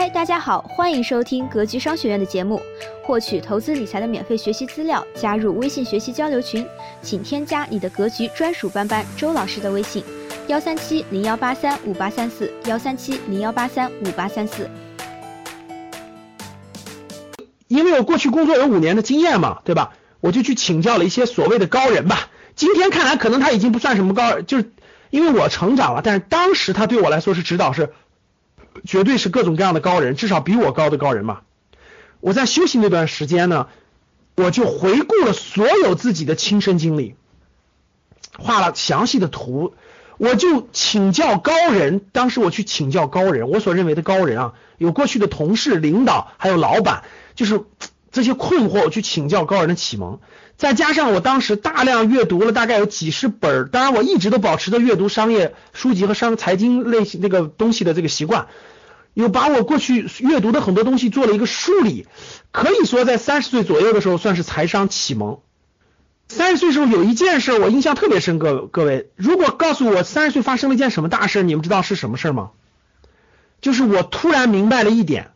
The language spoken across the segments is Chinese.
嗨，大家好，欢迎收听格局商学院的节目，获取投资理财的免费学习资料，加入微信学习交流群，请添加你的格局专属班班周老师的微信：幺三七零幺八三五八三四，幺三七零幺八三五八三四。因为我过去工作有五年的经验嘛，对吧？我就去请教了一些所谓的高人吧。今天看来，可能他已经不算什么高人，就是因为我成长了，但是当时他对我来说是指导，是绝对是各种各样的高人，至少比我高的高人嘛。我在休息那段时间呢，我就回顾了所有自己的亲身经历，画了详细的图，我就请教高人。当时我去请教高人，我所认为的高人啊，有过去的同事、领导，还有老板，就是这些困惑，我去请教高人的启蒙。再加上我当时大量阅读了大概有几十本，当然我一直都保持着阅读商业书籍和商财经类型那个东西的这个习惯，有把我过去阅读的很多东西做了一个梳理，可以说在三十岁左右的时候算是财商启蒙。三十岁时候有一件事我印象特别深，各各位，如果告诉我三十岁发生了一件什么大事，你们知道是什么事吗？就是我突然明白了一点。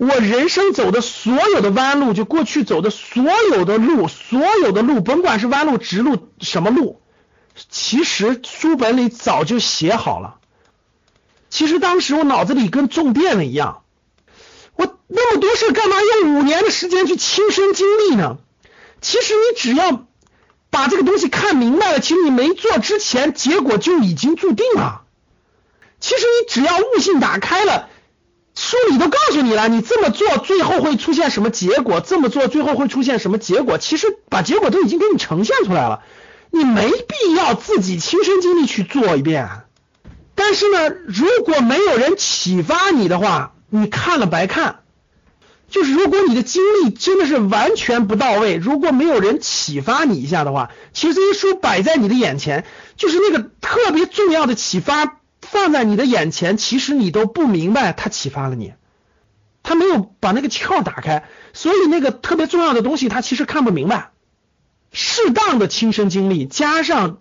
我人生走的所有的弯路，就过去走的所有的路，所有的路，甭管是弯路、直路，什么路，其实书本里早就写好了。其实当时我脑子里跟中电了一样，我那么多事干嘛用五年的时间去亲身经历呢？其实你只要把这个东西看明白了，其实你没做之前，结果就已经注定了。其实你只要悟性打开了。书里都告诉你了，你这么做最后会出现什么结果？这么做最后会出现什么结果？其实把结果都已经给你呈现出来了，你没必要自己亲身经历去做一遍。但是呢，如果没有人启发你的话，你看了白看。就是如果你的经历真的是完全不到位，如果没有人启发你一下的话，其实这些书摆在你的眼前，就是那个特别重要的启发。放在你的眼前，其实你都不明白，他启发了你，他没有把那个窍打开，所以那个特别重要的东西，他其实看不明白。适当的亲身经历，加上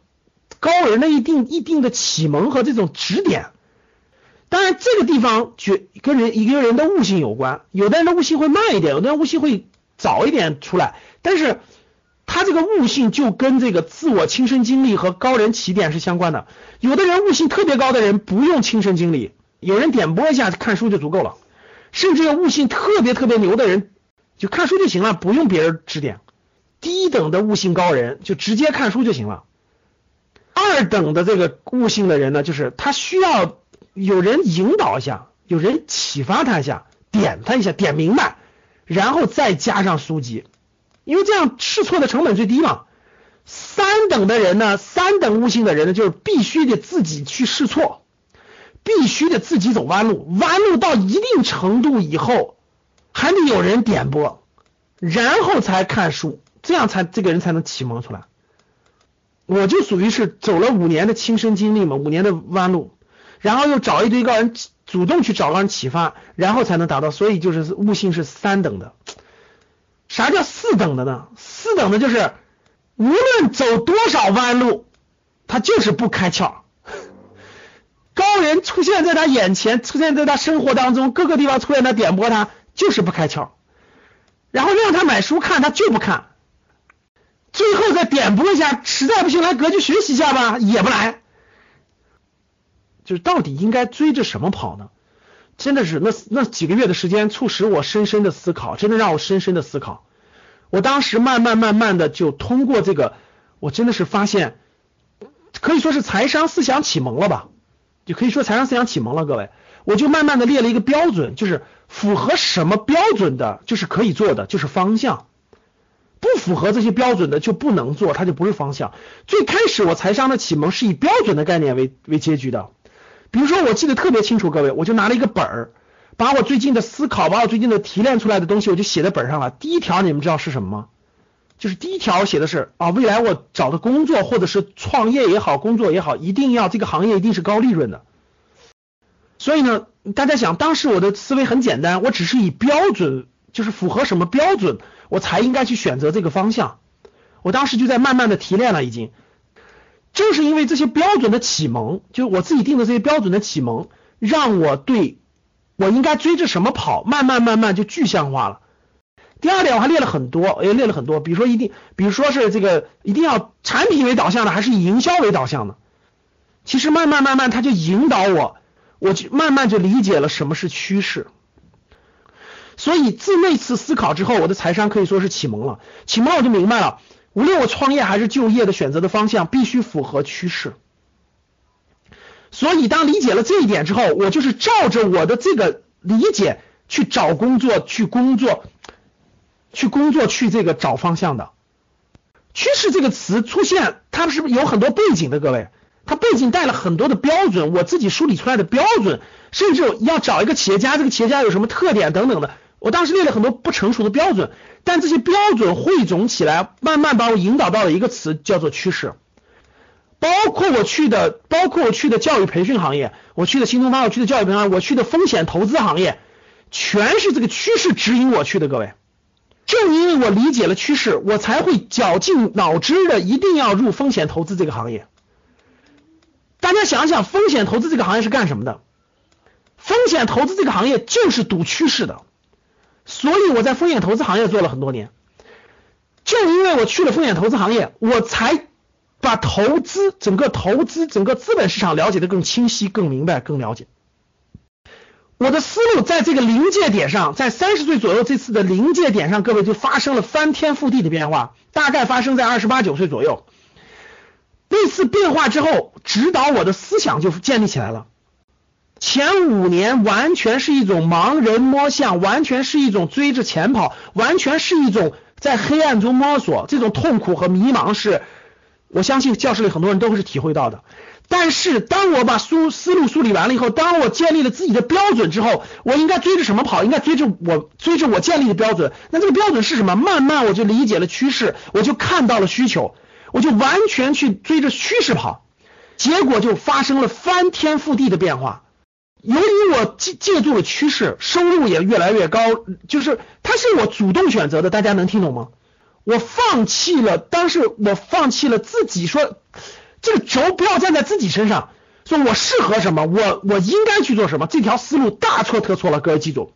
高人的一定一定的启蒙和这种指点，当然这个地方觉跟人一个人的悟性有关，有的人的悟性会慢一点，有的人悟性会早一点出来，但是。他这个悟性就跟这个自我亲身经历和高人起点是相关的。有的人悟性特别高的人不用亲身经历，有人点拨一下看书就足够了。甚至有悟性特别特别牛的人，就看书就行了，不用别人指点。低等的悟性高人就直接看书就行了。二等的这个悟性的人呢，就是他需要有人引导一下，有人启发他一下，点他一下，点明白，然后再加上书籍。因为这样试错的成本最低嘛。三等的人呢，三等悟性的人呢，就是必须得自己去试错，必须得自己走弯路，弯路到一定程度以后，还得有人点拨，然后才看书，这样才这个人才能启蒙出来。我就属于是走了五年的亲身经历嘛，五年的弯路，然后又找一堆高人主动去找高人启发，然后才能达到，所以就是悟性是三等的。啥叫四等的呢？四等的就是无论走多少弯路，他就是不开窍。高人出现在他眼前，出现在他生活当中各个地方出现，他点拨他就是不开窍。然后让他买书看，他就不看。最后再点拨一下，实在不行来格局学习一下吧，也不来。就是到底应该追着什么跑呢？真的是那那几个月的时间，促使我深深的思考，真的让我深深的思考。我当时慢慢慢慢的就通过这个，我真的是发现，可以说是财商思想启蒙了吧，就可以说财商思想启蒙了。各位，我就慢慢的列了一个标准，就是符合什么标准的，就是可以做的，就是方向；不符合这些标准的就不能做，它就不是方向。最开始我财商的启蒙是以标准的概念为为结局的。比如说，我记得特别清楚，各位，我就拿了一个本儿，把我最近的思考，把我最近的提炼出来的东西，我就写在本上了。第一条，你们知道是什么吗？就是第一条写的是啊，未来我找的工作或者是创业也好，工作也好，一定要这个行业一定是高利润的。所以呢，大家想，当时我的思维很简单，我只是以标准，就是符合什么标准，我才应该去选择这个方向。我当时就在慢慢的提炼了，已经。正是因为这些标准的启蒙，就是我自己定的这些标准的启蒙，让我对我应该追着什么跑，慢慢慢慢就具象化了。第二点我还列了很多，也列了很多，比如说一定，比如说是这个一定要产品为导向的，还是以营销为导向的。其实慢慢慢慢，他就引导我，我就慢慢就理解了什么是趋势。所以自那次思考之后，我的财商可以说是启蒙了。启蒙我就明白了，无论我创业还是就业的选择的方向，必须符合趋势。所以当理解了这一点之后，我就是照着我的这个理解去找工作，去工作。去工作，去这个找方向的趋势这个词出现，它是不是有很多背景的？各位，它背景带了很多的标准，我自己梳理出来的标准，甚至要找一个企业家，这个企业家有什么特点等等的，我当时列了很多不成熟的标准，但这些标准汇总起来，慢慢把我引导到了一个词，叫做趋势。包括我去的，包括我去的教育培训行业，我去的新东方，我去的教育培训，我去的风险投资行业，全是这个趋势指引我去的，各位。正因为我理解了趋势，我才会绞尽脑汁的一定要入风险投资这个行业。大家想想，风险投资这个行业是干什么的？风险投资这个行业就是赌趋势的，所以我在风险投资行业做了很多年。正因为我去了风险投资行业，我才把投资整个投资整个资本市场了解的更清晰、更明白、更了解。我的思路在这个临界点上，在三十岁左右这次的临界点上，各位就发生了翻天覆地的变化，大概发生在二十八九岁左右。那次变化之后，指导我的思想就建立起来了。前五年完全是一种盲人摸象，完全是一种追着钱跑，完全是一种在黑暗中摸索，这种痛苦和迷茫是，我相信教室里很多人都会是体会到的。但是，当我把梳思路梳理完了以后，当我建立了自己的标准之后，我应该追着什么跑？应该追着我追着我建立的标准。那这个标准是什么？慢慢我就理解了趋势，我就看到了需求，我就完全去追着趋势跑，结果就发生了翻天覆地的变化。由于我借借助了趋势，收入也越来越高，就是它是我主动选择的。大家能听懂吗？我放弃了，当时我放弃了自己说。这个轴不要站在自己身上，说我适合什么，我我应该去做什么，这条思路大错特错了。各位记住，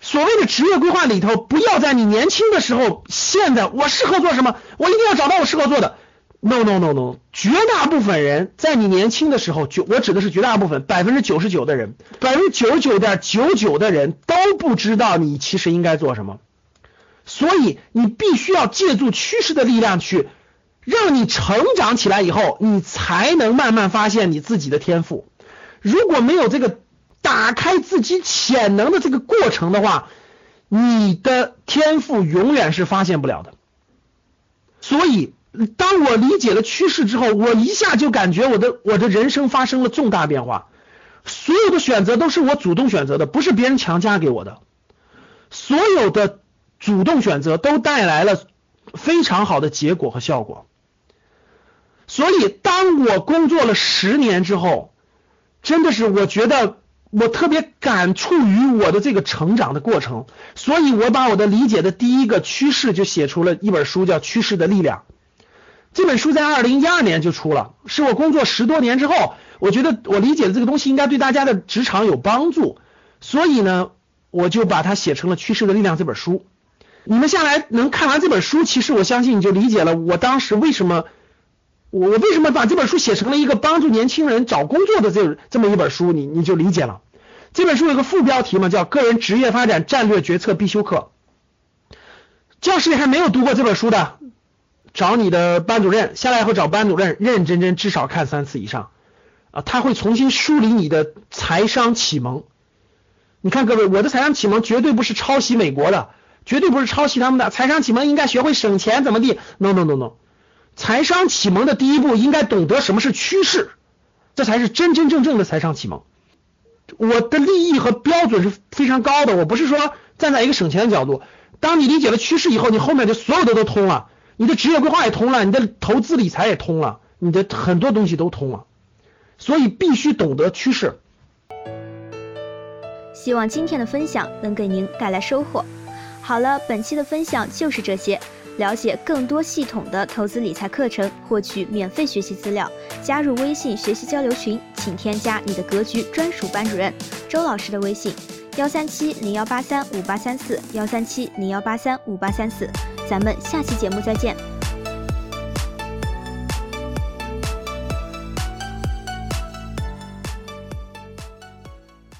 所谓的职业规划里头，不要在你年轻的时候现在我适合做什么，我一定要找到我适合做的。No No No No，绝大部分人在你年轻的时候，就我指的是绝大部分，百分之九十九的人，百分之九十九点九九的人都不知道你其实应该做什么，所以你必须要借助趋势的力量去。让你成长起来以后，你才能慢慢发现你自己的天赋。如果没有这个打开自己潜能的这个过程的话，你的天赋永远是发现不了的。所以，当我理解了趋势之后，我一下就感觉我的我的人生发生了重大变化。所有的选择都是我主动选择的，不是别人强加给我的。所有的主动选择都带来了非常好的结果和效果。所以，当我工作了十年之后，真的是我觉得我特别感触于我的这个成长的过程，所以我把我的理解的第一个趋势就写出了一本书，叫《趋势的力量》。这本书在二零一二年就出了，是我工作十多年之后，我觉得我理解的这个东西应该对大家的职场有帮助，所以呢，我就把它写成了《趋势的力量》这本书。你们下来能看完这本书，其实我相信你就理解了我当时为什么。我为什么把这本书写成了一个帮助年轻人找工作的这这么一本书？你你就理解了。这本书有个副标题嘛，叫《个人职业发展战略决策必修课》。教室里还没有读过这本书的，找你的班主任下来以后找班主任认认真真至少看三次以上啊，他会重新梳理你的财商启蒙。你看各位，我的财商启蒙绝对不是抄袭美国的，绝对不是抄袭他们的财商启蒙，应该学会省钱怎么地？No No No No。财商启蒙的第一步应该懂得什么是趋势，这才是真真正正的财商启蒙。我的利益和标准是非常高的，我不是说站在一个省钱的角度。当你理解了趋势以后，你后面的所有的都通了，你的职业规划也通了，你的投资理财也通了，你的很多东西都通了。所以必须懂得趋势。希望今天的分享能给您带来收获。好了，本期的分享就是这些。了解更多系统的投资理财课程，获取免费学习资料，加入微信学习交流群，请添加你的格局专属班主任周老师的微信：幺三七零幺八三五八三四幺三七零幺八三五八三四。咱们下期节目再见。